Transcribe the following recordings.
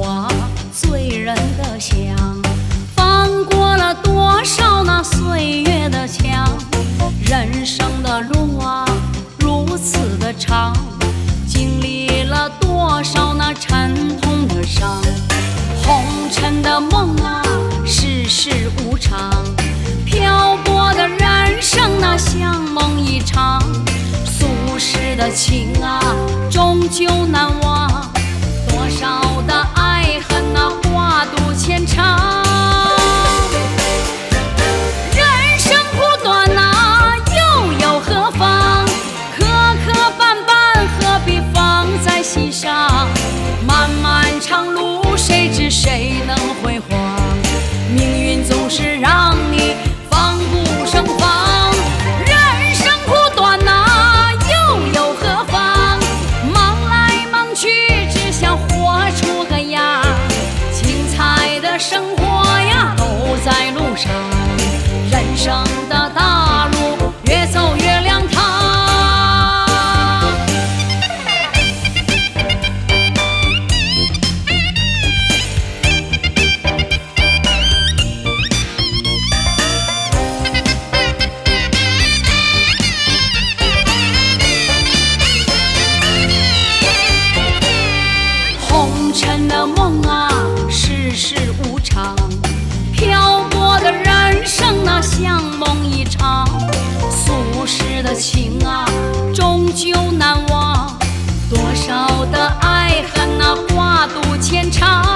我醉人的香，翻过了多少那岁月的墙，人生的路啊如此的长，经历了多少那沉痛的伤，红尘的梦啊，世事无常，漂泊的人生啊，像梦一场，俗世的情啊，终究。心上漫漫长路情啊，终究难忘；多少的爱恨啊，化作前尘。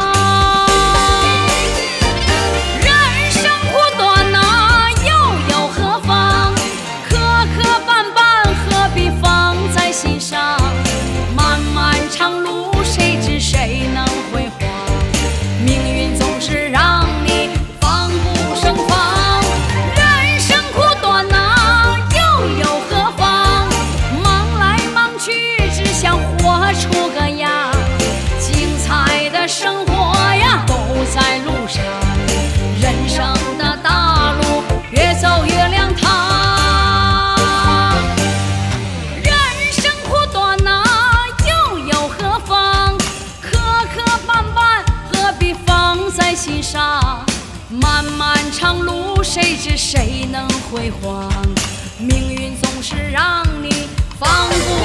漫长路谁知谁能辉煌？命运总是让你防不